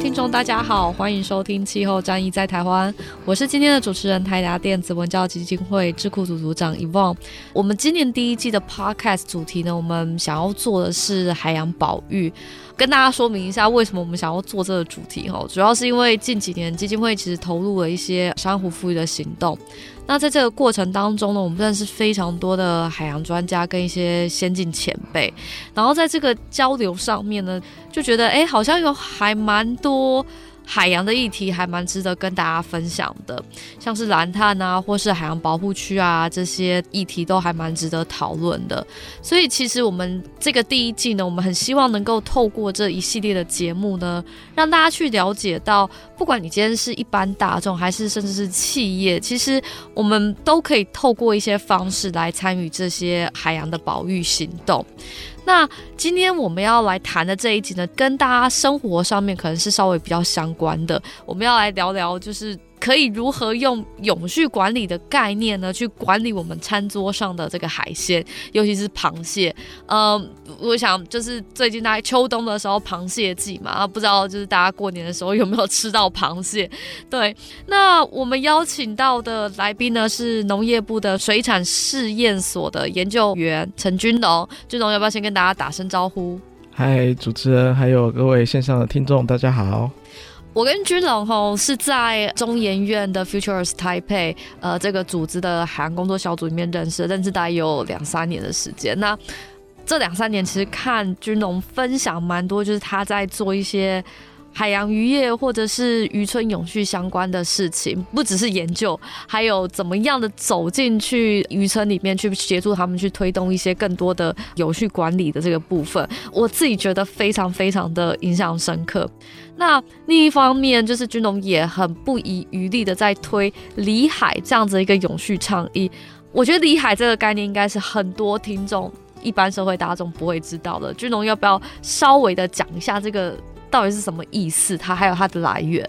听众大家好，欢迎收听《气候战役在台湾》，我是今天的主持人台达电子文教基金会智库组组长 Yvonne。我们今年第一季的 Podcast 主题呢，我们想要做的是海洋保育。跟大家说明一下，为什么我们想要做这个主题哈，主要是因为近几年基金会其实投入了一些珊瑚复育的行动。那在这个过程当中呢，我们认识非常多的海洋专家跟一些先进前辈，然后在这个交流上面呢，就觉得哎，好像有还蛮多。海洋的议题还蛮值得跟大家分享的，像是蓝碳啊，或是海洋保护区啊，这些议题都还蛮值得讨论的。所以，其实我们这个第一季呢，我们很希望能够透过这一系列的节目呢，让大家去了解到，不管你今天是一般大众，还是甚至是企业，其实我们都可以透过一些方式来参与这些海洋的保育行动。那今天我们要来谈的这一集呢，跟大家生活上面可能是稍微比较相关的，我们要来聊聊就是。可以如何用永续管理的概念呢，去管理我们餐桌上的这个海鲜，尤其是螃蟹。呃，我想就是最近大概秋冬的时候，螃蟹季嘛，不知道就是大家过年的时候有没有吃到螃蟹？对，那我们邀请到的来宾呢，是农业部的水产试验所的研究员陈君龙。君龙要不要先跟大家打声招呼？嗨，主持人，还有各位线上的听众，大家好。我跟君龙吼是在中研院的 Futures Taipei 呃这个组织的海洋工作小组里面认识，认识大概有两三年的时间。那这两三年其实看君龙分享蛮多，就是他在做一些。海洋渔业或者是渔村永续相关的事情，不只是研究，还有怎么样的走进去渔村里面去协助他们去推动一些更多的永续管理的这个部分，我自己觉得非常非常的印象深刻。那另一方面，就是君龙也很不遗余力的在推里海这样子一个永续倡议。我觉得里海这个概念应该是很多听众一般社会大众不会知道的。君龙要不要稍微的讲一下这个？到底是什么意思？它还有它的来源。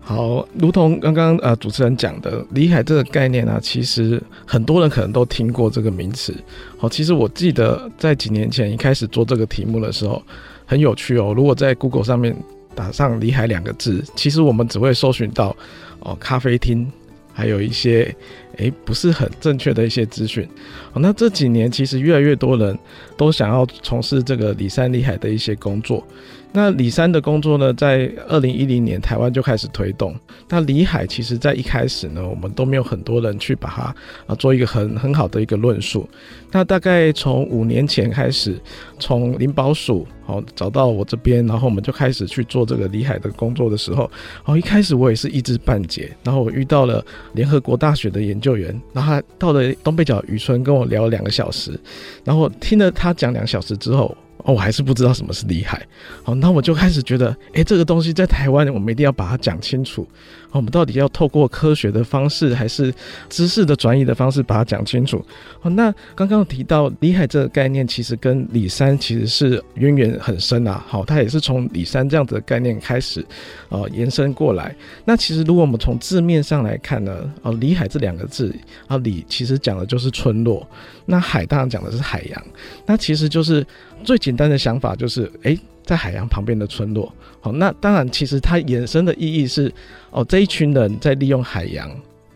好，如同刚刚呃主持人讲的，里海这个概念呢、其实很多人可能都听过这个名词。好，其实我记得在几年前一开始做这个题目的时候，很有趣哦。如果在 Google 上面打上“里海”两个字，其实我们只会搜寻到哦咖啡厅，还有一些诶不是很正确的一些资讯。那这几年其实越来越多人都想要从事这个里山里海的一些工作。那李三的工作呢，在二零一零年台湾就开始推动。那里海其实在一开始呢，我们都没有很多人去把它啊做一个很很好的一个论述。那大概从五年前开始，从林保署哦找到我这边，然后我们就开始去做这个里海的工作的时候，哦一开始我也是一知半解，然后我遇到了联合国大学的研究员，然后他到了东北角渔村跟我聊了两个小时，然后听了他讲两小时之后。哦，我还是不知道什么是里海。好，那我就开始觉得，诶，这个东西在台湾，我们一定要把它讲清楚。我们到底要透过科学的方式，还是知识的转移的方式把它讲清楚？哦，那刚刚提到里海这个概念，其实跟里山其实是渊源很深啊。好，它也是从里山这样子的概念开始，呃，延伸过来。那其实如果我们从字面上来看呢，哦，里海这两个字，啊，里其实讲的就是村落，那海当然讲的是海洋。那其实就是最简单的想法就是，诶。在海洋旁边的村落，好，那当然，其实它衍生的意义是，哦，这一群人在利用海洋，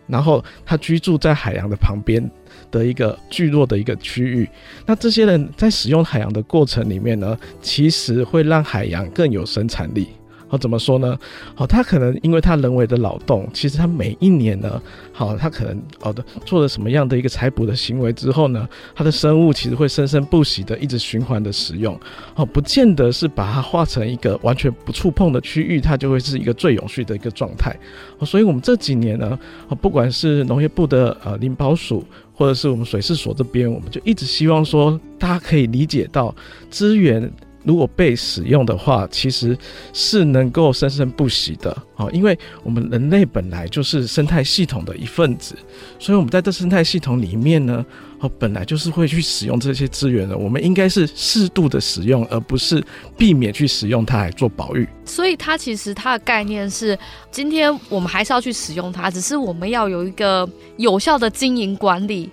然后他居住在海洋的旁边，的一个聚落的一个区域。那这些人在使用海洋的过程里面呢，其实会让海洋更有生产力。好，怎么说呢？好，他可能因为他人为的劳动，其实他每一年呢，好，他可能好的做了什么样的一个采捕的行为之后呢，他的生物其实会生生不息的一直循环的使用。好，不见得是把它化成一个完全不触碰的区域，它就会是一个最永续的一个状态。所以我们这几年呢，不管是农业部的呃林保署，或者是我们水事所这边，我们就一直希望说，大家可以理解到资源。如果被使用的话，其实是能够生生不息的啊！因为我们人类本来就是生态系统的一份子，所以我们在这生态系统里面呢，哦，本来就是会去使用这些资源的。我们应该是适度的使用，而不是避免去使用它来做保育。所以它其实它的概念是，今天我们还是要去使用它，只是我们要有一个有效的经营管理。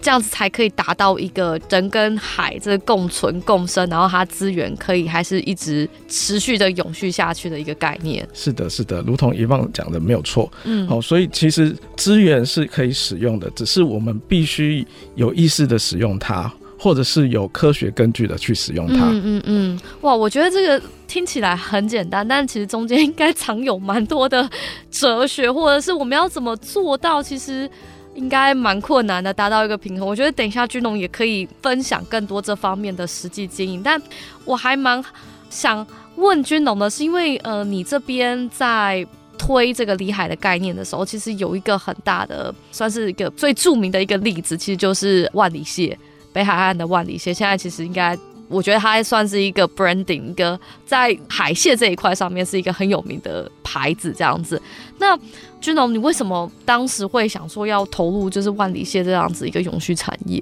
这样子才可以达到一个人跟海这个共存共生，然后它资源可以还是一直持续的永续下去的一个概念。是的，是的，如同遗忘讲的没有错。嗯，好，所以其实资源是可以使用的，只是我们必须有意识的使用它，或者是有科学根据的去使用它。嗯嗯嗯，哇，我觉得这个听起来很简单，但其实中间应该藏有蛮多的哲学，或者是我们要怎么做到，其实。应该蛮困难的，达到一个平衡。我觉得等一下君龙也可以分享更多这方面的实际经营。但我还蛮想问君龙的是，因为呃，你这边在推这个里海的概念的时候，其实有一个很大的，算是一个最著名的一个例子，其实就是万里蟹，北海岸的万里蟹。现在其实应该。我觉得它还算是一个 branding，一个在海蟹这一块上面是一个很有名的牌子这样子。那君龙，你为什么当时会想说要投入就是万里蟹这样子一个永续产业？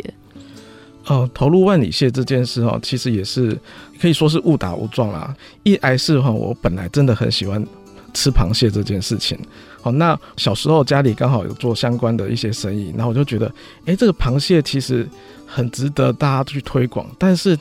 哦，投入万里蟹这件事哦，其实也是可以说是误打误撞啦。一来是哈，我本来真的很喜欢吃螃蟹这件事情。好，那小时候家里刚好有做相关的一些生意，然后我就觉得，哎，这个螃蟹其实很值得大家去推广，但是。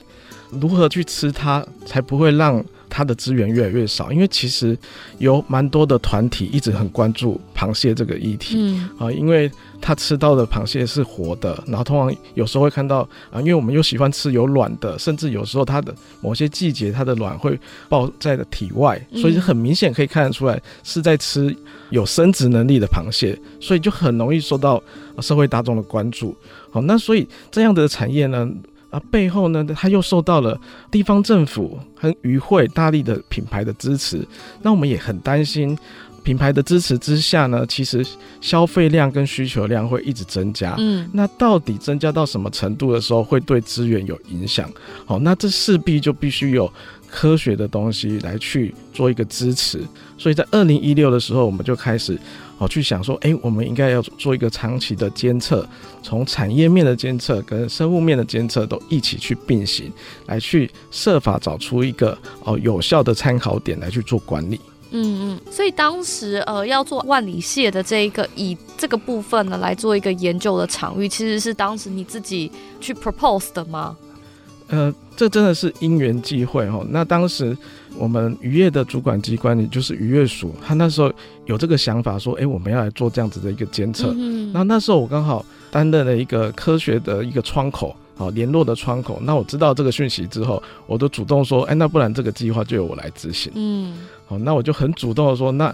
如何去吃它，才不会让它的资源越来越少？因为其实有蛮多的团体一直很关注螃蟹这个议题，嗯啊，因为它吃到的螃蟹是活的，然后通常有时候会看到啊，因为我们又喜欢吃有卵的，甚至有时候它的某些季节它的卵会爆在的体外，所以很明显可以看得出来是在吃有生殖能力的螃蟹，所以就很容易受到社会大众的关注。好，那所以这样的产业呢？而背后呢，它又受到了地方政府和渔会大力的品牌的支持。那我们也很担心，品牌的支持之下呢，其实消费量跟需求量会一直增加。嗯，那到底增加到什么程度的时候会对资源有影响？好，那这势必就必须有科学的东西来去做一个支持。所以在二零一六的时候，我们就开始。好，去想说，哎、欸，我们应该要做一个长期的监测，从产业面的监测跟生物面的监测都一起去并行，来去设法找出一个哦有效的参考点来去做管理。嗯嗯，所以当时呃要做万里蟹的这一个以这个部分呢来做一个研究的场域，其实是当时你自己去 propose 的吗？呃，这真的是因缘际会哦。那当时。我们渔业的主管机关，也就是渔业署，他那时候有这个想法，说：“哎，我们要来做这样子的一个监测。嗯”那那时候我刚好担任了一个科学的一个窗口，好联络的窗口。那我知道这个讯息之后，我都主动说：“哎，那不然这个计划就由我来执行。”嗯，好，那我就很主动的说：“那。”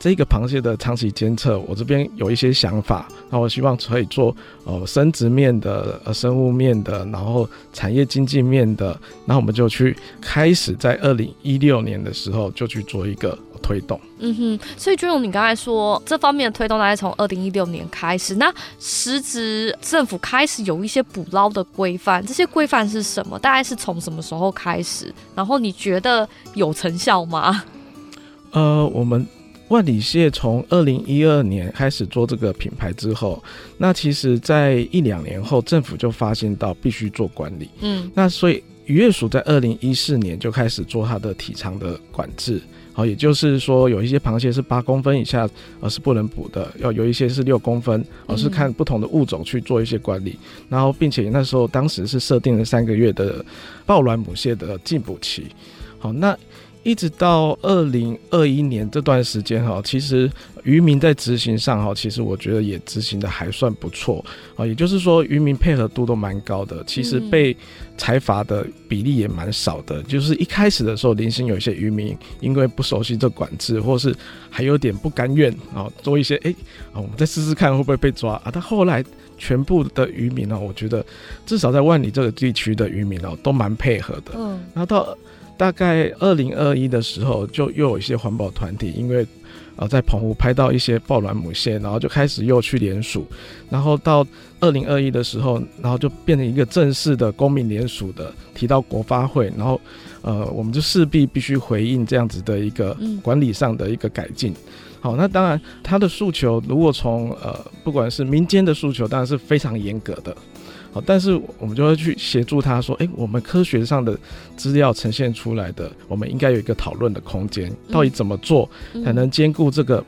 这个螃蟹的长期监测，我这边有一些想法，那我希望可以做呃生殖面的、呃生物面的，然后产业经济面的，那我们就去开始在二零一六年的时候就去做一个推动。嗯哼，所以就用，你刚才说这方面的推动大概从二零一六年开始，那实质政府开始有一些捕捞的规范，这些规范是什么？大概是从什么时候开始？然后你觉得有成效吗？呃，我们。万里蟹从二零一二年开始做这个品牌之后，那其实，在一两年后，政府就发现到必须做管理。嗯，那所以渔业署在二零一四年就开始做它的体长的管制。好，也就是说，有一些螃蟹是八公分以下，而是不能捕的；要有一些是六公分，而是看不同的物种去做一些管理。然后，并且那时候当时是设定了三个月的抱卵母蟹的禁捕期。好，那。一直到二零二一年这段时间哈，其实渔民在执行上哈，其实我觉得也执行的还算不错啊。也就是说，渔民配合度都蛮高的，其实被裁罚的比例也蛮少的。就是一开始的时候，零星有一些渔民因为不熟悉这管制，或是还有点不甘愿啊，做一些哎啊，我们再试试看会不会被抓啊。但后来全部的渔民呢，我觉得至少在万里这个地区的渔民哦，都蛮配合的。嗯，然后到。大概二零二一的时候，就又有一些环保团体，因为呃在澎湖拍到一些抱卵母蟹，然后就开始又去联署，然后到二零二一的时候，然后就变成一个正式的公民联署的，提到国发会，然后呃我们就势必必须回应这样子的一个管理上的一个改进。好，那当然他的诉求，如果从呃不管是民间的诉求，当然是非常严格的。好，但是我们就会去协助他说，哎、欸，我们科学上的资料呈现出来的，我们应该有一个讨论的空间，到底怎么做才能兼顾这个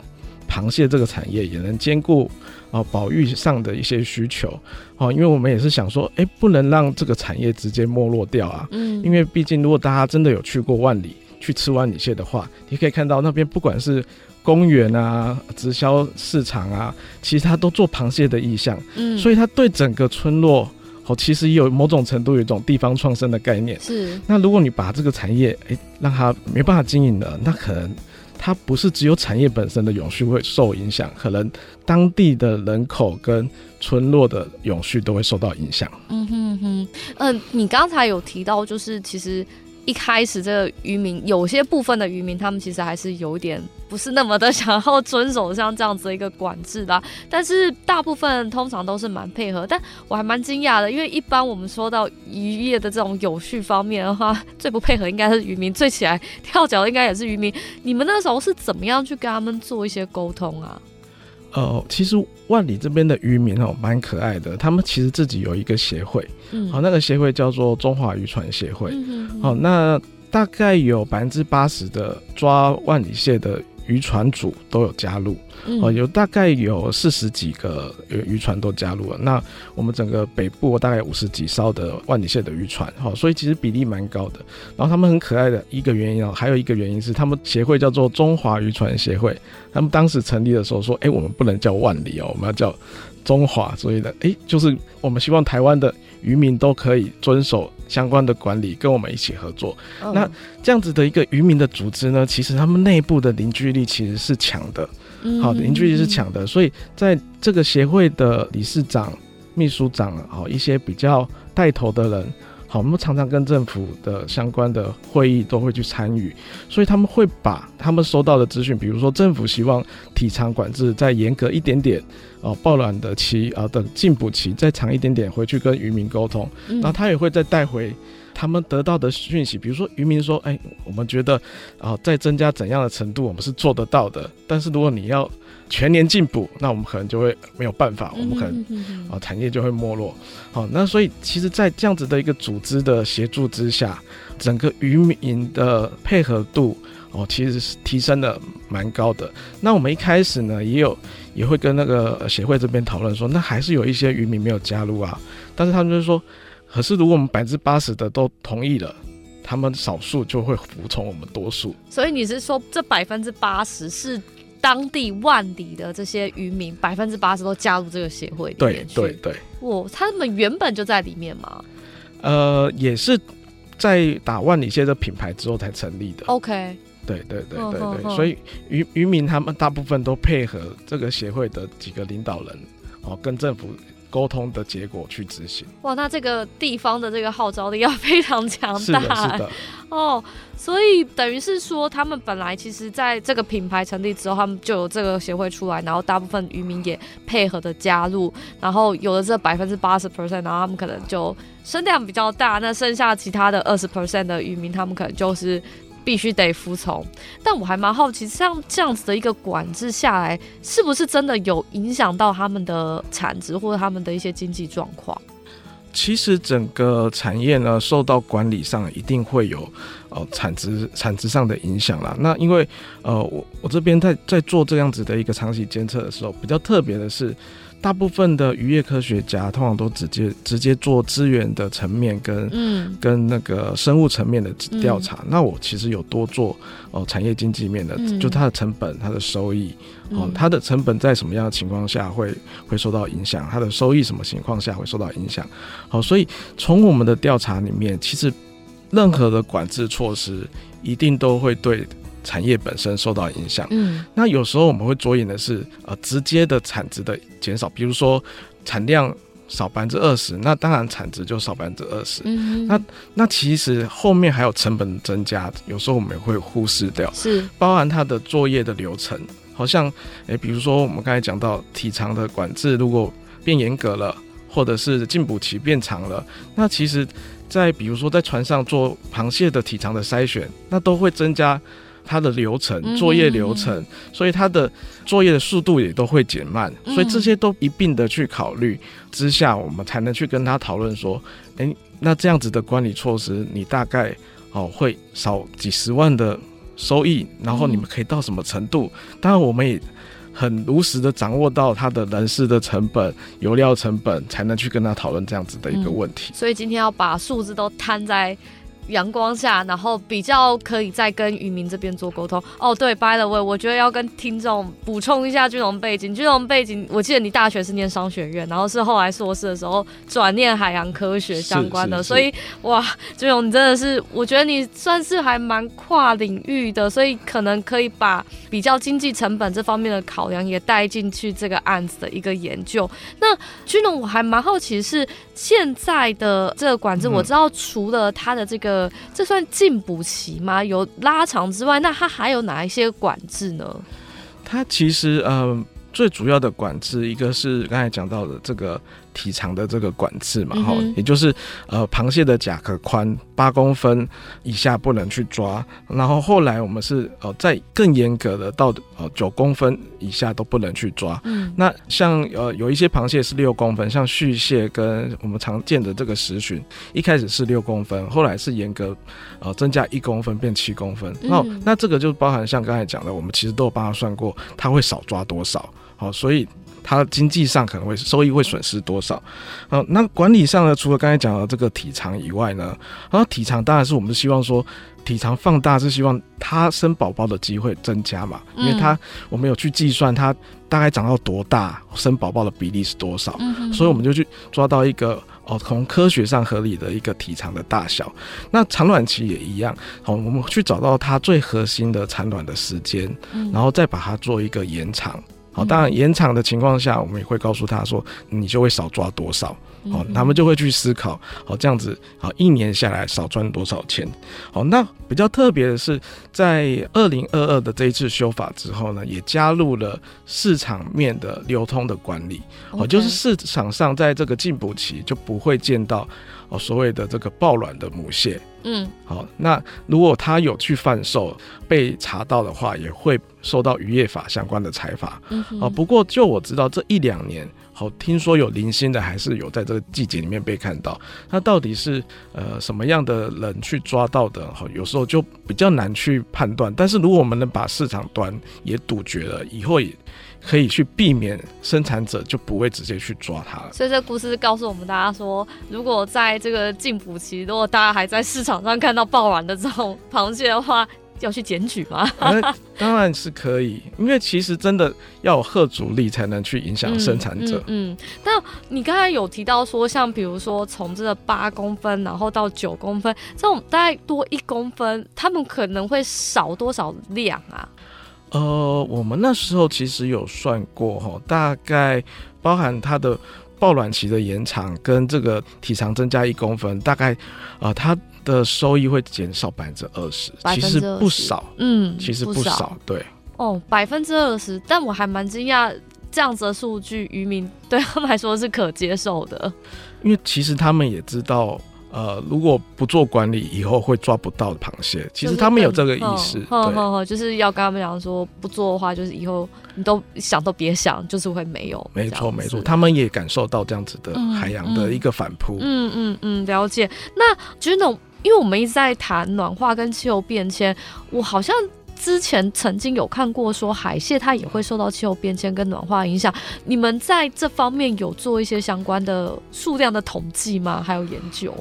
螃蟹这个产业，也能兼顾啊保育上的一些需求。哦，因为我们也是想说，哎、欸，不能让这个产业直接没落掉啊。嗯，因为毕竟如果大家真的有去过万里去吃万里蟹的话，你可以看到那边不管是公园啊、直销市场啊，其实它都做螃蟹的意向，嗯，所以它对整个村落，哦，其实也有某种程度有一种地方创生的概念。是，那如果你把这个产业，哎，让它没办法经营了，那可能它不是只有产业本身的永续会受影响，可能当地的人口跟村落的永续都会受到影响。嗯哼哼，嗯、呃，你刚才有提到，就是其实。一开始，这个渔民有些部分的渔民，他们其实还是有点不是那么的想要遵守像这样子的一个管制啦。但是大部分通常都是蛮配合。但我还蛮惊讶的，因为一般我们说到渔业的这种有序方面的话，最不配合应该是渔民，最起来跳脚应该也是渔民。你们那时候是怎么样去跟他们做一些沟通啊？呃，其实万里这边的渔民哦，蛮可爱的。他们其实自己有一个协会，嗯，哦，那个协会叫做中华渔船协会。嗯哼哼，好，那大概有百分之八十的抓万里蟹的。渔船组都有加入，哦，有大概有四十几个渔船都加入了。那我们整个北部大概五十几艘的万里线的渔船，哈，所以其实比例蛮高的。然后他们很可爱的一个原因哦，还有一个原因是他们协会叫做中华渔船协会。他们当时成立的时候说，哎，我们不能叫万里哦，我们要叫中华。所以呢，哎，就是我们希望台湾的渔民都可以遵守。相关的管理跟我们一起合作，嗯、那这样子的一个渔民的组织呢，其实他们内部的凝聚力其实是强的，好，凝聚力是强的，所以在这个协会的理事长、秘书长，好一些比较带头的人。好，我们常常跟政府的相关的会议都会去参与，所以他们会把他们收到的资讯，比如说政府希望体长管制再严格一点点，哦，抱卵的期啊的进补期再长一点点，回去跟渔民沟通，然后他也会再带回他们得到的讯息，比如说渔民说，哎，我们觉得啊再增加怎样的程度，我们是做得到的，但是如果你要。全年进补，那我们可能就会没有办法，我们可能啊产业就会没落。好，那所以其实，在这样子的一个组织的协助之下，整个渔民的配合度哦，其实是提升的蛮高的。那我们一开始呢，也有也会跟那个协会这边讨论说，那还是有一些渔民没有加入啊。但是他们就说，可是如果我们百分之八十的都同意了，他们少数就会服从我们多数。所以你是说，这百分之八十是？当地万里的这些渔民，百分之八十都加入这个协会里面去。对对对，哇，他们原本就在里面吗？呃，也是在打万里蟹的品牌之后才成立的。OK，对对对对对，对，所以渔渔民他们大部分都配合这个协会的几个领导人，哦，跟政府。沟通的结果去执行。哇，那这个地方的这个号召力要非常强大。是的，是的。哦，所以等于是说，他们本来其实在这个品牌成立之后，他们就有这个协会出来，然后大部分渔民也配合的加入，然后有了这百分之八十 percent，然后他们可能就声量比较大，那剩下其他的二十 percent 的渔民，他们可能就是。必须得服从，但我还蛮好奇，像这样子的一个管制下来，是不是真的有影响到他们的产值或者他们的一些经济状况？其实整个产业呢，受到管理上一定会有呃产值产值上的影响啦。那因为呃我我这边在在做这样子的一个长期监测的时候，比较特别的是，大部分的渔业科学家通常都直接直接做资源的层面跟嗯跟那个生物层面的调查。嗯、那我其实有多做哦产业经济面的，嗯、就它的成本、它的收益哦，它的成本在什么样的情况下会会受到影响？它的收益什么情况下会受到影响？好，所以从我们的调查里面，其实任何的管制措施一定都会对。产业本身受到影响，嗯，那有时候我们会着眼的是呃直接的产值的减少，比如说产量少百分之二十，那当然产值就少百分之二十，嗯，那那其实后面还有成本增加，有时候我们也会忽视掉，是。包含它的作业的流程，好像诶、欸，比如说我们刚才讲到体长的管制如果变严格了，或者是禁捕期变长了，那其实在比如说在船上做螃蟹的体长的筛选，那都会增加。它的流程、作业流程，嗯、所以它的作业的速度也都会减慢，嗯、所以这些都一并的去考虑之下，我们才能去跟他讨论说，诶、欸，那这样子的管理措施，你大概哦会少几十万的收益，然后你们可以到什么程度？嗯、当然，我们也很如实的掌握到他的人事的成本、油料成本，才能去跟他讨论这样子的一个问题。嗯、所以今天要把数字都摊在。阳光下，然后比较可以再跟渔民这边做沟通。哦，对，by the way，我觉得要跟听众补充一下军龙背景。军龙背景，我记得你大学是念商学院，然后是后来硕士的时候转念海洋科学相关的。所以，哇，军龙，你真的是，我觉得你算是还蛮跨领域的，所以可能可以把比较经济成本这方面的考量也带进去这个案子的一个研究。那军龙，我还蛮好奇是现在的这个管制，我知道除了它的这个。呃，这算进补期吗？有拉长之外，那它还有哪一些管制呢？它其实呃，最主要的管制，一个是刚才讲到的这个。体长的这个管制嘛，哈、嗯，也就是呃，螃蟹的甲壳宽八公分以下不能去抓，然后后来我们是呃，在更严格的到呃九公分以下都不能去抓。嗯，那像呃有一些螃蟹是六公分，像续蟹跟我们常见的这个石鲟，一开始是六公分，后来是严格呃增加一公分变七公分。那、嗯、那这个就包含像刚才讲的，我们其实都有帮他算过，他会少抓多少。好，所以。它经济上可能会收益会损失多少？啊，那管理上呢？除了刚才讲的这个体长以外呢，然后体长当然是我们希望说体长放大是希望它生宝宝的机会增加嘛，因为它我们有去计算它大概长到多大，生宝宝的比例是多少，所以我们就去抓到一个哦，从科学上合理的一个体长的大小。那产卵期也一样，好，我们去找到它最核心的产卵的时间，然后再把它做一个延长。好，当然延长的情况下，我们也会告诉他说，你就会少抓多少。好，他们就会去思考，好，这样子，好，一年下来少赚多少钱。好，那比较特别的是，在二零二二的这一次修法之后呢，也加入了市场面的流通的管理。哦，就是市场上在这个进补期就不会见到哦所谓的这个爆卵的母蟹。嗯，好，那如果他有去贩售被查到的话，也会受到渔业法相关的裁罚。嗯哼，不过就我知道这一两年，好，听说有零星的还是有在这个季节里面被看到。那到底是呃什么样的人去抓到的？好，有时候就比较难去判断。但是如果我们能把市场端也杜绝了，以后也。可以去避免生产者就不会直接去抓它了。所以这故事告诉我们大家说，如果在这个禁捕期，如果大家还在市场上看到爆卵的这种螃蟹的话，要去检举吗？当然是可以，因为其实真的要有贺阻力才能去影响生产者。嗯，嗯，嗯，但你刚才有提到说，像比如说从这个八公分，然后到九公分，这种大概多一公分，他们可能会少多少量啊？呃，我们那时候其实有算过哈，大概包含它的抱卵期的延长跟这个体长增加一公分，大概啊、呃，它的收益会减少百分之二十，其实不少，嗯，其实不少，不少对。哦，百分之二十，但我还蛮惊讶，这样子的数据，渔民对他们来说是可接受的，因为其实他们也知道。呃，如果不做管理，以后会抓不到的螃蟹。其实他们有这个意识，对，就是要跟他们讲说，不做的话，就是以后你都想都别想，就是会没有。没错，没错，他们也感受到这样子的海洋的一个反扑。嗯嗯嗯，了解。那就是那种，因为我们一直在谈暖化跟气候变迁，我好像之前曾经有看过说海蟹它也会受到气候变迁跟暖化影响，你们在这方面有做一些相关的数量的统计吗？还有研究？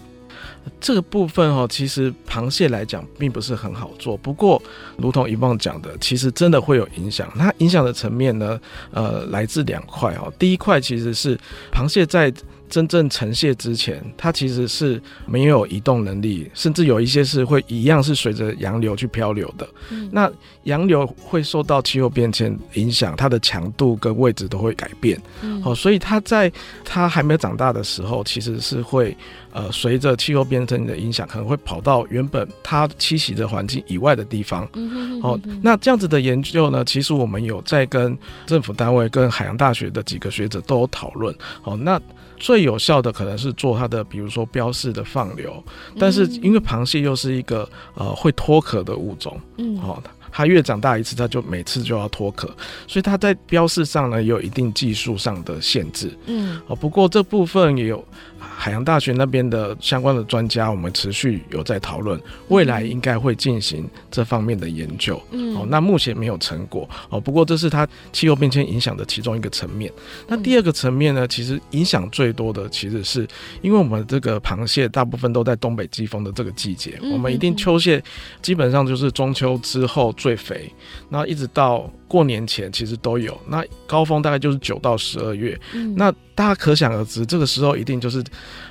这个部分哈，其实螃蟹来讲并不是很好做。不过，如同以往讲的，其实真的会有影响。它影响的层面呢，呃，来自两块哦。第一块其实是螃蟹在真正呈现之前，它其实是没有移动能力，甚至有一些是会一样是随着洋流去漂流的。嗯、那洋流会受到气候变迁影响，它的强度跟位置都会改变。好、嗯哦，所以它在它还没有长大的时候，其实是会呃随着气候变迁的影响，可能会跑到原本它栖息的环境以外的地方。嗯哼哼哼哦，那这样子的研究呢，其实我们有在跟政府单位、跟海洋大学的几个学者都有讨论。哦，那。最有效的可能是做它的，比如说标示的放流，但是因为螃蟹又是一个呃会脱壳的物种，嗯，好，它越长大一次，它就每次就要脱壳，所以它在标示上呢也有一定技术上的限制，嗯，哦，不过这部分也有。海洋大学那边的相关的专家，我们持续有在讨论，未来应该会进行这方面的研究。嗯，哦，那目前没有成果。哦，不过这是它气候变迁影响的其中一个层面。那第二个层面呢，其实影响最多的，其实是因为我们这个螃蟹大部分都在东北季风的这个季节，我们一定秋蟹基本上就是中秋之后最肥，那一直到。过年前其实都有，那高峰大概就是九到十二月，嗯，那大家可想而知，这个时候一定就是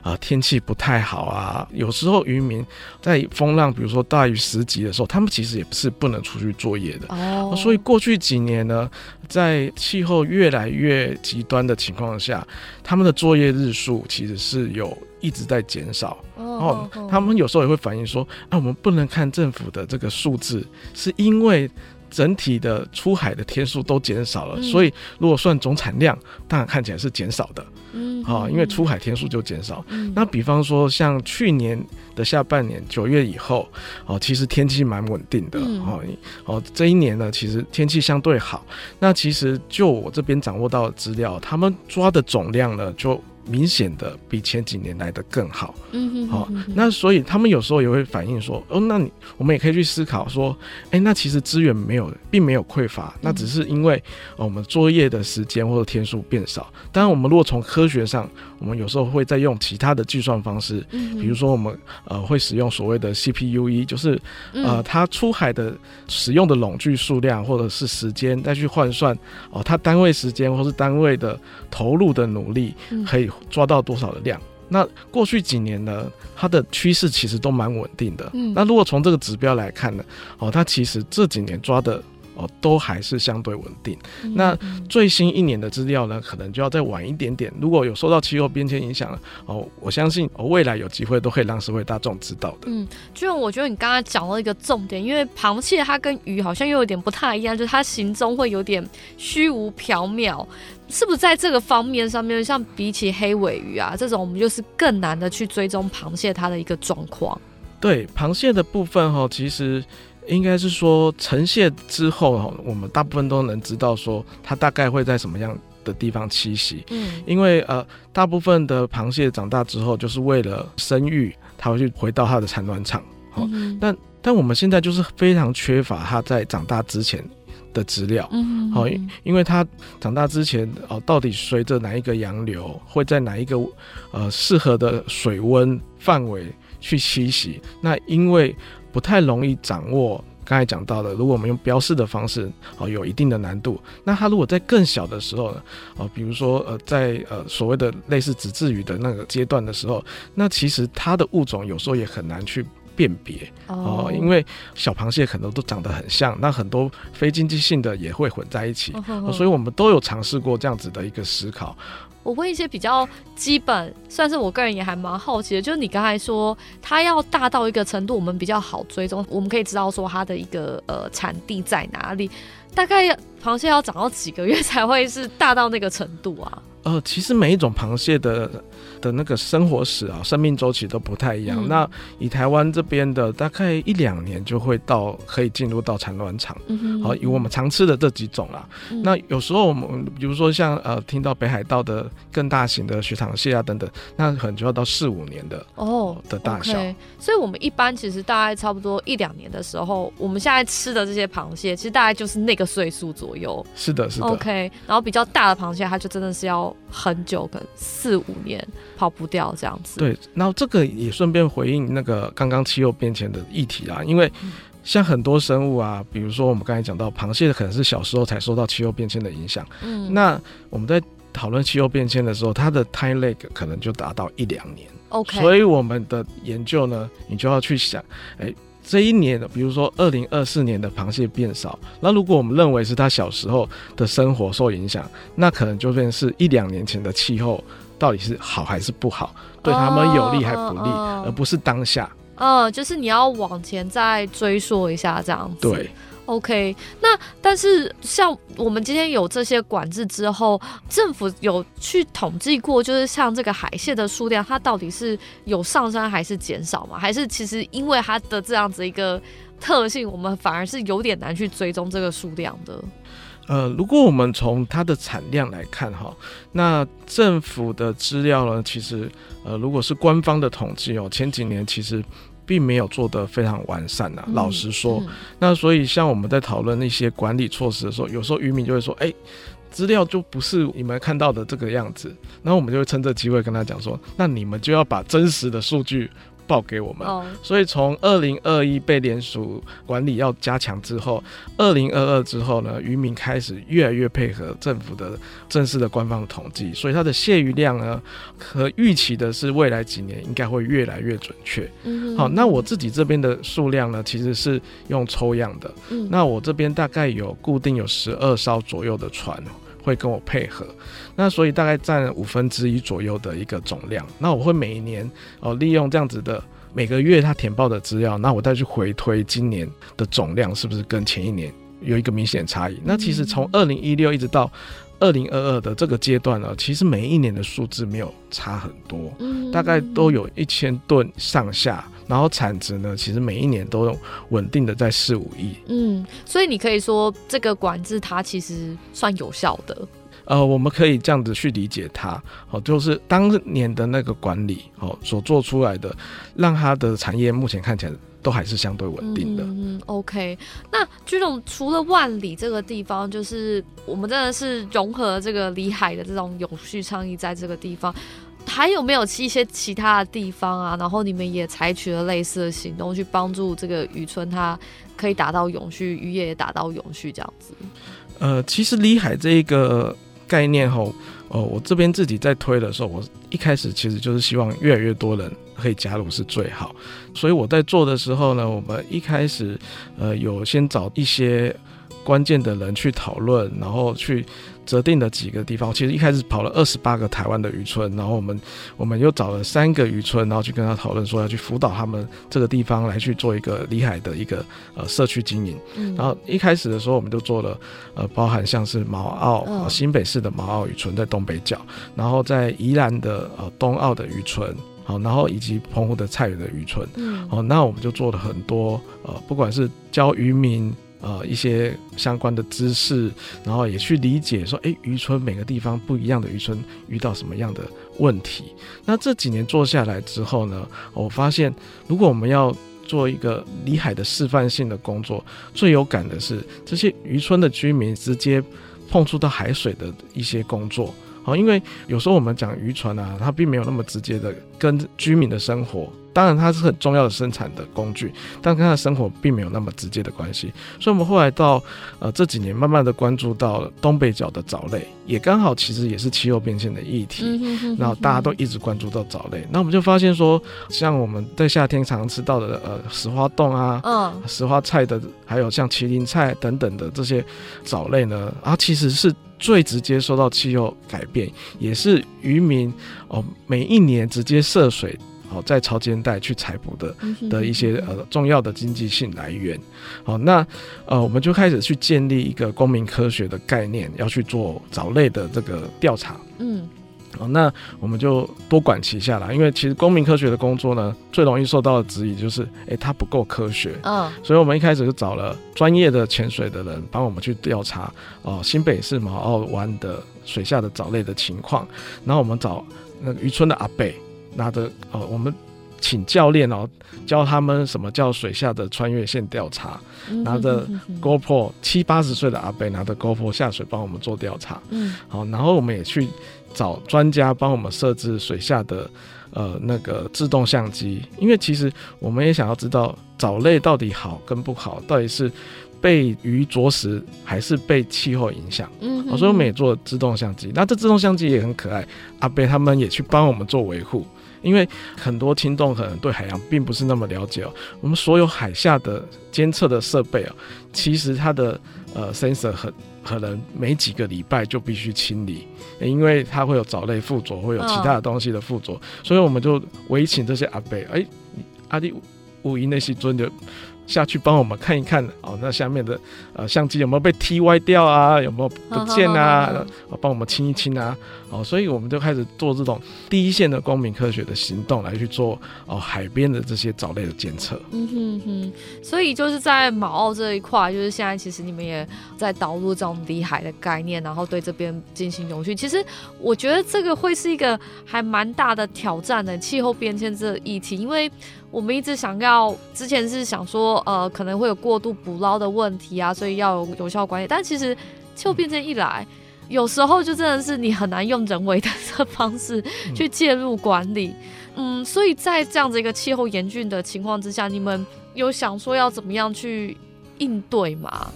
啊、呃、天气不太好啊。有时候渔民在风浪，比如说大于十级的时候，他们其实也不是不能出去作业的。哦，所以过去几年呢，在气候越来越极端的情况下，他们的作业日数其实是有一直在减少。哦，他们有时候也会反映说，啊，我们不能看政府的这个数字，是因为。整体的出海的天数都减少了，嗯，所以如果算总产量，当然看起来是减少的。嗯，好，因为出海天数就减少。嗯，那比方说像去年的下半年九月以后，哦，其实天气蛮稳定的。哦，哦，这一年呢，其实天气相对好。那其实就我这边掌握到的资料，他们抓的总量呢就。明显的比前几年来的更好，嗯哼，好，那所以他们有时候也会反映说，哦，那你我们也可以去思考说，哎、欸，那其实资源没有，并没有匮乏，那只是因为我们作业的时间或者天数变少。当然，我们如果从科学上，我们有时候会再用其他的计算方式，嗯比如说我们呃会使用所谓的 CPUE，就是呃它出海的使用的笼具数量或者是时间再去换算哦，它单位时间或是单位的投入的努力可以。抓到多少的量？那过去几年呢，它的趋势其实都蛮稳定的。嗯，那如果从这个指标来看呢，哦，它其实这几年抓的哦都还是相对稳定。嗯。那最新一年的资料呢，可能就要再晚一点点。如果有受到气候变迁影响了哦，我相信哦未来有机会都可以让社会大众知道的。嗯，就我觉得你刚才讲到一个重点，因为螃蟹它跟鱼好像又有点不太一样，就是它行踪会有点虚无缥缈。是不是在这个方面上面，像比起黑尾鱼啊这种，我们就是更难的去追踪螃蟹它的一个状况？对，螃蟹的部分哈，其实应该是说成蟹之后，我们大部分都能知道说它大概会在什么样的地方栖息。嗯，因为呃，大部分的螃蟹长大之后就是为了生育，它会去回到它的产卵场。好，嗯，但但我们现在就是非常缺乏它在长大之前。的资料，嗯，好，因为它长大之前，哦，到底随着哪一个洋流，会在哪一个呃适合的水温范围去栖息？那因为不太容易掌握，刚才讲到的，如果我们用标示的方式，哦，有一定的难度。那它如果在更小的时候呢，哦，比如说呃，在呃所谓的类似纸质鱼的那个阶段的时候，那其实它的物种有时候也很难去。辨别哦、呃，因为小螃蟹可能都长得很像，那很多非经济性的也会混在一起，呃、所以我们都有尝试过这样子的一个思考。我问一些比较基本，算是我个人也还蛮好奇的，就是你刚才说它要大到一个程度，我们比较好追踪，我们可以知道说它的一个呃产地在哪里。大概螃蟹要长到几个月才会是大到那个程度啊？呃，其实每一种螃蟹的的那个生活史啊，生命周期都不太一样。嗯、那以台湾这边的，大概一两年就会到可以进入到产卵场。好，以我们常吃的这几种啦。嗯、那有时候我们比如说像呃，听到北海道的更大型的雪场蟹啊等等，那可能就要到四五年的哦的大小。Okay, 所以我们一般其实大概差不多一两年的时候，我们现在吃的这些螃蟹，其实大概就是那个岁数左右。是的，是的。OK，然后比较大的螃蟹，它就真的是要。很久，可能四五年跑不掉这样子。对，然后这个也顺便回应那个刚刚气候变迁的议题啊，因为像很多生物啊，比如说我们刚才讲到螃蟹，可能是小时候才受到气候变迁的影响。嗯，那我们在讨论气候变迁的时候，它的 time lag 可能就达到一两年。OK，所以我们的研究呢，你就要去想，哎。这一年的，比如说二零二四年的螃蟹变少，那如果我们认为是它小时候的生活受影响，那可能就变成是一两年前的气候到底是好还是不好，对他们有利还不利，而不是当下。嗯，就是你要往前再追溯一下这样子。对。OK，那但是像我们今天有这些管制之后，政府有去统计过，就是像这个海蟹的数量，它到底是有上升还是减少吗？还是其实因为它的这样子一个特性，我们反而是有点难去追踪这个数量的？呃，如果我们从它的产量来看哈，那政府的资料呢，其实呃，如果是官方的统计哦，前几年其实。并没有做得非常完善呐、啊，老实说。嗯、那所以像我们在讨论那些管理措施的时候，有时候渔民就会说：“哎、欸，资料就不是你们看到的这个样子。”然后我们就会趁这机会跟他讲说：“那你们就要把真实的数据。”报给我们，哦、所以从二零二一被联署管理要加强之后，二零二二之后呢，渔民开始越来越配合政府的正式的官方统计，所以它的卸鱼量呢，可预期的是未来几年应该会越来越准确。嗯，好，那我自己这边的数量呢，其实是用抽样的。嗯，那我这边大概有固定有十二艘左右的船会跟我配合，那所以大概占五分之一左右的一个总量。那我会每一年哦，利用这样子的每个月他填报的资料，那我再去回推今年的总量是不是跟前一年有一个明显差异。那其实从二零一六一直到二零二二的这个阶段呢，其实每一年的数字没有差很多，大概都有一千吨上下。然后产值呢，其实每一年都稳定的在四五亿。嗯，所以你可以说这个管制它其实算有效的。呃，我们可以这样子去理解它，哦，就是当年的那个管理哦所做出来的，让它的产业目前看起来都还是相对稳定的。嗯，OK。那居总除了万里这个地方，就是我们真的是融合这个里海的这种永续倡议在这个地方。还有没有一些其他的地方啊？然后你们也采取了类似的行动，去帮助这个渔村，它可以达到永续，渔业也达到永续这样子。呃，其实里海这一个概念后，呃，我这边自己在推的时候，我一开始其实就是希望越来越多人可以加入是最好。所以我在做的时候呢，我们一开始呃有先找一些关键的人去讨论，然后去。择定的几个地方，其实一开始跑了二十八个台湾的渔村，然后我们我们又找了三个渔村，然后去跟他讨论说要去辅导他们这个地方来去做一个里海的一个呃社区经营。嗯、然后一开始的时候，我们就做了呃包含像是毛澳、哦、新北市的毛澳渔村在东北角，然后在宜兰的呃东澳的渔村，好，然后以及澎湖的菜园的渔村。嗯，好，那我们就做了很多呃，不管是教渔民。呃，一些相关的知识，然后也去理解说，哎，渔村每个地方不一样的渔村遇到什么样的问题。那这几年做下来之后呢，我发现，如果我们要做一个离海的示范性的工作，最有感的是这些渔村的居民直接碰触到海水的一些工作。好，因为有时候我们讲渔船啊，它并没有那么直接的跟居民的生活。当然，它是很重要的生产的工具，但跟他的生活并没有那么直接的关系。所以，我们后来到呃这几年，慢慢的关注到了东北角的藻类，也刚好其实也是气候变迁的议题。然后大家都一直关注到藻类，那我们就发现说，像我们在夏天常常吃到的呃石花冻啊，嗯，石花菜的，还有像麒麟菜等等的这些藻类呢，啊，其实是最直接受到气候改变，也是渔民哦每一年直接涉水。好在潮间带去采捕的的一些呃重要的经济性来源。好，那呃我们就开始去建立一个公民科学的概念，要去做藻类的这个调查。嗯哦，那我们就多管齐下啦，因为其实公民科学的工作呢，最容易受到的质疑就是，诶，它不够科学。嗯。所以我们一开始就找了专业的潜水的人帮我们去调查哦，新北市毛澳湾的水下的藻类的情况，然后我们找那个渔村的阿贝拿着哦，我们请教练哦教他们什么叫水下的穿越线调查，嗯拿着 GoPro 七八十岁的阿伯拿着 GoPro 下水帮我们做调查，嗯。好，然后我们也去找专家帮我们设置水下的呃那个自动相机，因为其实我们也想要知道藻类到底好跟不好，到底是被鱼啄食还是被气候影响。嗯所以我们也做自动相机，那这自动相机也很可爱，阿贝他们也去帮我们做维护。因为很多听众可能对海洋并不是那么了解哦，我们所有海下的监测的设备啊，其实它的呃 sensor 很可能每几个礼拜就必须清理，因为它会有藻类附着，会有其他的东西的附着，所以我们就委请这些阿贝，哎，阿弟五一那些尊的。下去帮我们看一看哦，那下面的呃相机有没有被踢歪掉啊？有没有不见啊？帮我们清一清啊！哦，所以我们就开始做这种第一线的公民科学的行动，来去做哦海边的这些藻类的检测。嗯哼哼，所以就是在马澳这一块，就是现在其实你们也在导入这种离海的概念，然后对这边进行永续。其实我觉得这个会是一个还蛮大的挑战的气候变迁这议题，因为我们一直想要，之前是想说，呃，可能会有过度捕捞的问题啊，所以要有有效管理。但其实气候变迁一来，有时候就真的是你很难用人为的这方式去介入管理。嗯，所以在这样子一个气候严峻的情况之下，你们有想说要怎么样去应对吗？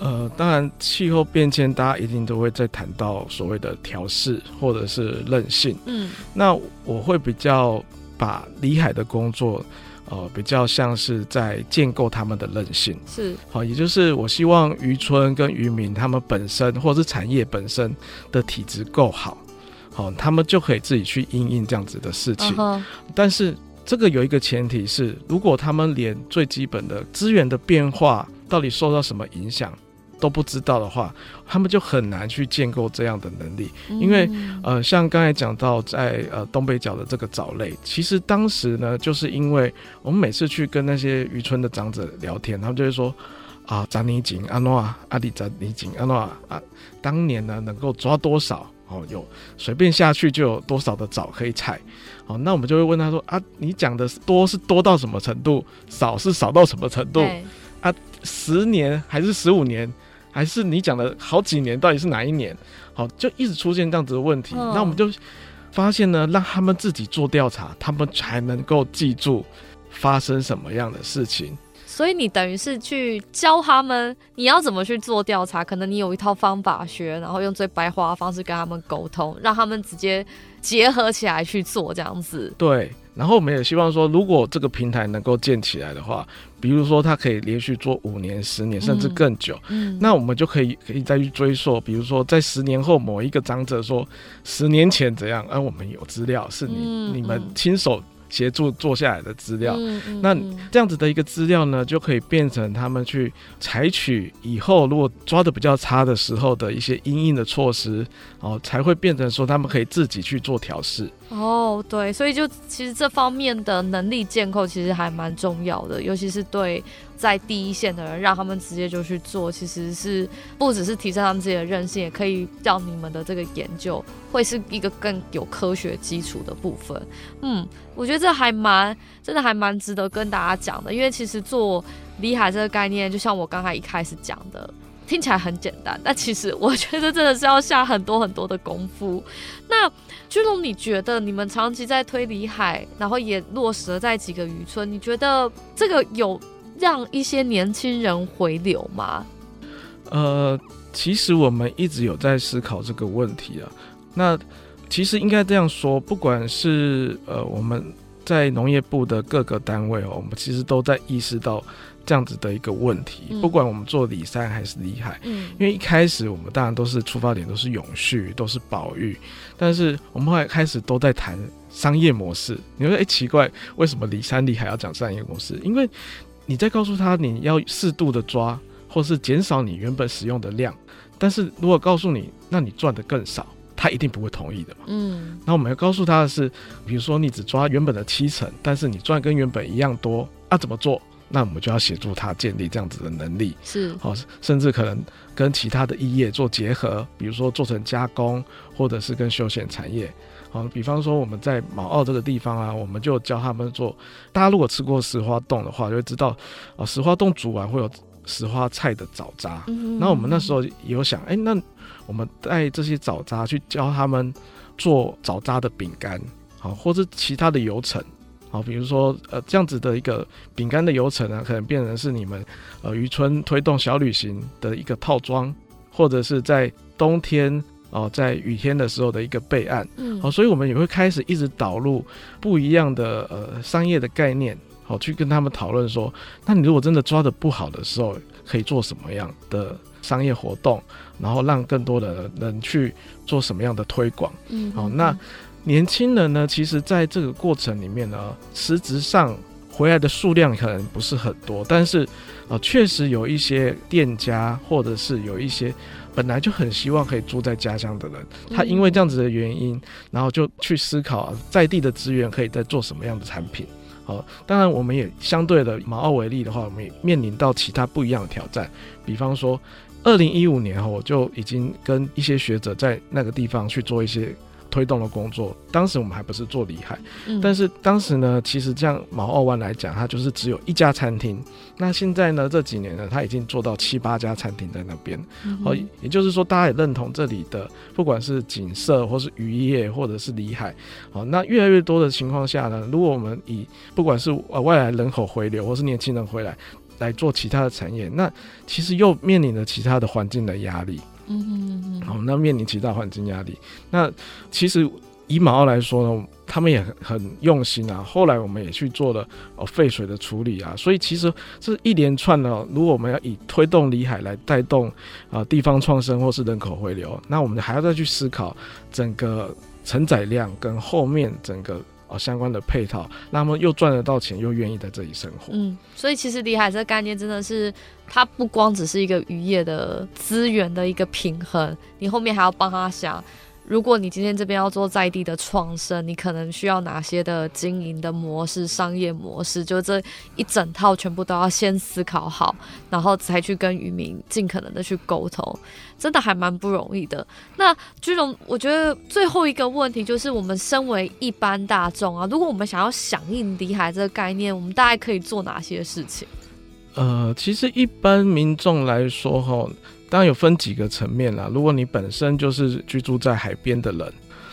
呃，当然气候变迁，大家一定都会在谈到所谓的调试或者是韧性。嗯那我会比较把李海的工作，呃，比较像是在建构他们的韧性。是，好，也就是我希望渔村跟渔民他们本身或是产业本身的体质够好，好，他们就可以自己去应应这样子的事情。但是这个有一个前提是，如果他们连最基本的资源的变化到底受到什么影响都不知道的话，他们就很难去建构这样的能力。因为嗯呃，像刚才讲到在呃东北角的这个藻类，其实当时呢，就是因为我们每次去跟那些渔村的长者聊天，他们就会说啊，扎尼井阿诺啊，阿里扎尼井阿诺啊，啊，当年呢能够抓多少哦，有随便下去就有多少的藻可以采。哦，那我们就会问他说啊，你讲的多是多到什么程度，少是少到什么程度？啊十年还是十五年，还是你讲的好几年，到底是哪一年？好，就一直出现这样子的问题。嗯那我们就发现呢，让他们自己做调查，他们才能够记住发生什么样的事情。所以你等于是去教他们，你要怎么去做调查？可能你有一套方法学，然后用最白话的方式跟他们沟通，让他们直接结合起来去做这样子。对，然后我们也希望说，如果这个平台能够建起来的话，比如说它可以连续做五年、十年，甚至更久，嗯，那我们就可以可以再去追溯，比如说在十年后某一个长者说十年前怎样，而、啊、我们有资料是你、嗯你们嗯。亲手协助做下来的资料。嗯嗯那嗯这样子的一个资料呢，就可以变成他们去采取以后如果抓的比较差的时候的一些因应的措施，哦，才会变成说他们可以自己去做调试。哦，对，所以就其实这方面的能力建构其实还蛮重要的，尤其是对在第一线的人，让他们直接就去做，其实是不只是提升他们自己的韧性，也可以让你们的这个研究会是一个更有科学基础的部分。嗯，我觉得这还蛮真的还蛮值得跟大家讲的，因为其实做离海这个概念，就像我刚才一开始讲的。听起来很简单，但其实我觉得真的是要下很多很多的功夫。那君龙，你觉得你们长期在推离海，然后也落实了在几个渔村，你觉得这个有让一些年轻人回流吗？呃，其实我们一直有在思考这个问题啊。那其实应该这样说，不管是呃我们在农业部的各个单位哦，我们其实都在意识到这样子的一个问题。嗯不管我们做里山还是里海，嗯因为一开始我们当然都是出发点都是永续，都是保育，但是我们后来开始都在谈商业模式。你会说，哎，奇怪，为什么离山离海要讲商业模式？因为你再告诉他你要适度的抓，或是减少你原本使用的量。但是如果告诉你，那你赚的更少，他一定不会同意的嘛。嗯。那我们要告诉他的是，比如说你只抓原本的七成，但是你赚跟原本一样多，那、啊、怎么做？那我们就要协助他建立这样子的能力。是。好，甚至可能跟其他的异业做结合，比如说做成加工，或者是跟休闲产业。好，比方说我们在毛澳这个地方啊，我们就教他们做。大家如果吃过石花冻的话，就会知道，啊，石花冻煮完会有。石花菜的枣渣，那我们那时候有想，哎、欸，那我们带这些枣渣去教他们做枣渣的饼干，好，或者其他的油层，好，比如说呃这样子的一个饼干的流程呢，可能变成是你们呃渔村推动小旅行的一个套装，或者是在冬天哦、呃、在雨天的时候的一个备案，嗯，好，所以我们也会开始一直导入不一样的呃商业的概念。好，去跟他们讨论说，那你如果真的抓的不好的时候，可以做什么样的商业活动，然后让更多的人去做什么样的推广？嗯，好，那年轻人呢，其实在这个过程里面呢，实质上回来的数量可能不是很多，但是啊，确实有一些店家或者是有一些本来就很希望可以住在家乡的人，他因为这样子的原因，然后就去思考在地的资源可以再做什么样的产品。好，当然我们也相对的，马奥为例的话，我们也面临到其他不一样的挑战。比方说，二零一五年哈，我就已经跟一些学者在那个地方去做一些。推动了工作，当时我们还不是做里海，嗯，但是当时呢，其实这样卯澳湾来讲，它就是只有一家餐厅。那现在呢，这几年呢，它已经做到七八家餐厅在那边。哦，嗯，也就是说，大家也认同这里的，不管是景色，或是渔业，或者是里海。好，那越来越多的情况下呢，如果我们以不管是呃外来人口回流，或是年轻人回来来做其他的产业，那其实又面临着其他的环境的压力。嗯嗯嗯，好，那面临其他环境压力，那其实以马澳来说呢，他们也很用心啊。后来我们也去做了哦废水的处理啊，所以其实这一连串的，如果我们要以推动里海来带动啊地方创生或是人口回流，那我们还要再去思考整个承载量跟后面整个。哦，相关的配套，那么又赚得到钱，又愿意在这里生活。嗯，所以其实离海这个概念真的是，它不光只是一个渔业的资源的一个平衡，你后面还要帮他想。如果你今天这边要做在地的创生，你可能需要哪些的经营的模式、商业模式，就这一整套全部都要先思考好，然后才去跟渔民尽可能的去沟通，真的还蛮不容易的。那居荣，我觉得最后一个问题就是，我们身为一般大众啊，如果我们想要响应离海这个概念，我们大概可以做哪些事情？呃，其实一般民众来说，哈。当然有分几个层面啦。如果你本身就是居住在海边的人，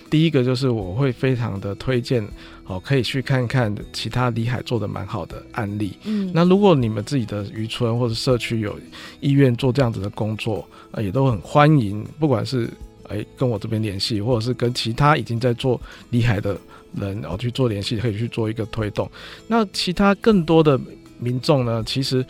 第一个就是我会非常的推荐，哦，可以去看看其他离海做的蛮好的案例。嗯，那如果你们自己的渔村或者社区有意愿做这样子的工作，呃，也都很欢迎。不管是哎跟我这边联系，或者是跟其他已经在做离海的人哦去做联系，可以去做一个推动。那其他更多的民众呢，其实。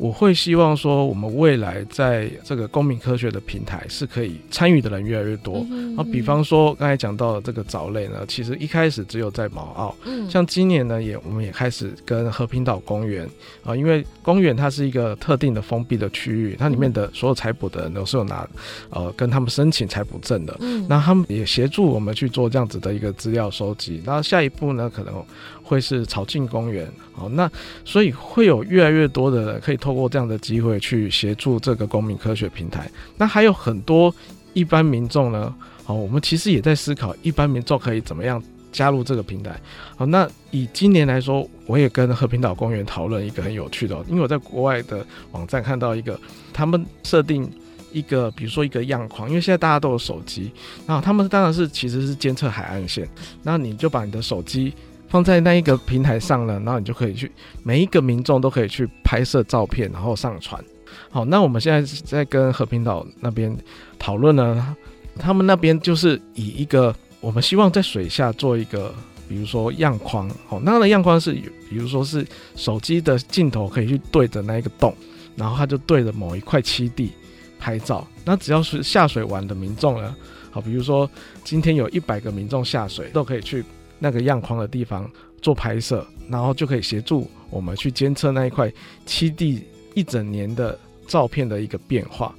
我会希望说，我们未来在这个公民科学的平台是可以参与的人越来越多。啊，比方说刚才讲到的这个藻类呢，其实一开始只有在毛澳，像今年呢也我们也开始跟和平岛公园。啊，因为公园它是一个特定的封闭的区域，它里面的所有采捕的人都是有拿呃跟他们申请采捕证的，那他们也协助我们去做这样子的一个资料收集。然后下一步呢，可能会是草径公园，好，那所以会有越来越多的人可以。透过这样的机会去协助这个公民科学平台，那还有很多一般民众呢。好，我们其实也在思考，一般民众可以怎么样加入这个平台。好，那以今年来说，我也跟和平岛公园讨论一个很有趣的，因为我在国外的网站看到一个，他们设定一个，比如说一个样框，因为现在大家都有手机，那他们当然是其实是监测海岸线，那你就把你的手机。放在那一个平台上了，然后你就可以去，每一个民众都可以去拍摄照片，然后上传。好，那我们现在在跟和平岛那边讨论呢，他们那边就是以一个我们希望在水下做一个，比如说样框。好，那个样框是，比如说是手机的镜头可以去对着那一个洞，然后他就对着某一块栖地拍照。那只要是下水玩的民众呢，好，比如说今天有一百个民众下水，都可以去。那个样框的地方做拍摄，然后就可以协助我们去监测那一块七地一整年的照片的一个变化。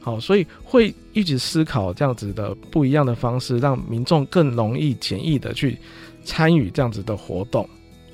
好，所以会一直思考这样子的不一样的方式，让民众更容易简易的去参与这样子的活动。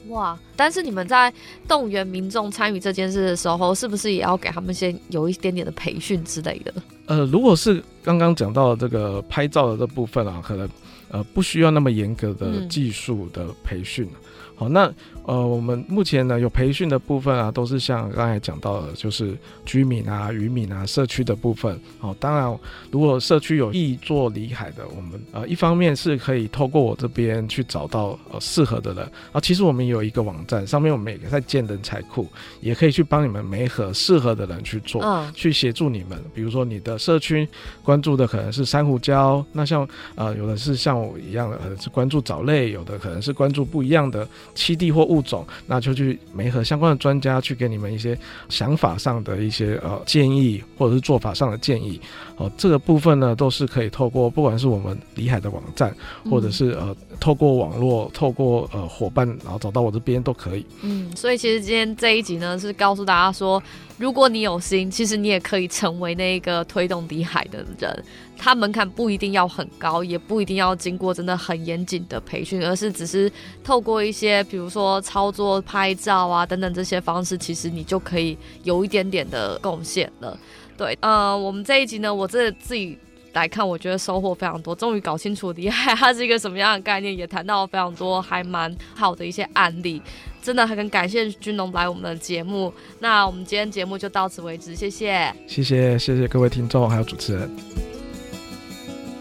哇！但是你们在动员民众参与这件事的时候，是不是也要给他们先有一点点的培训之类的？呃，如果是刚刚讲到的这个拍照的这部分啊，可能呃不需要那么严格的技术的培训。嗯、好，那。呃，我们目前呢有培训的部分啊，都是像刚才讲到的，就是居民啊、渔民啊、社区的部分。哦，当然，如果社区有意做离海的，我们呃一方面是可以透过我这边去找到呃适合的人啊。其实我们有一个网站，上面我们也在建人才库，也可以去帮你们媒合适合的人去做，嗯、去协助你们。比如说你的社区关注的可能是珊瑚礁，那像呃有的是像我一样的，可能是关注藻类，有的可能是关注不一样的栖地或物。种，那就去媒合相关的专家，去给你们一些想法上的一些呃建议，或者是做法上的建议。哦、呃，这个部分呢，都是可以透过不管是我们里海的网站，或者是呃透过网络，透过呃伙伴，然后找到我这边都可以。嗯，所以其实今天这一集呢，是告诉大家说，如果你有心，其实你也可以成为那个推动里海的人。它门槛不一定要很高，也不一定要经过真的很严谨的培训，而是只是透过一些，比如说操作、拍照啊等等这些方式，其实你就可以有一点点的贡献了。对，呃，我们这一集呢，我这自己来看，我觉得收获非常多，终于搞清楚厉害它是一个什么样的概念，也谈到了非常多还蛮好的一些案例，真的很感谢君龙来我们的节目。那我们今天节目就到此为止，谢谢，谢谢，谢谢各位听众还有主持人。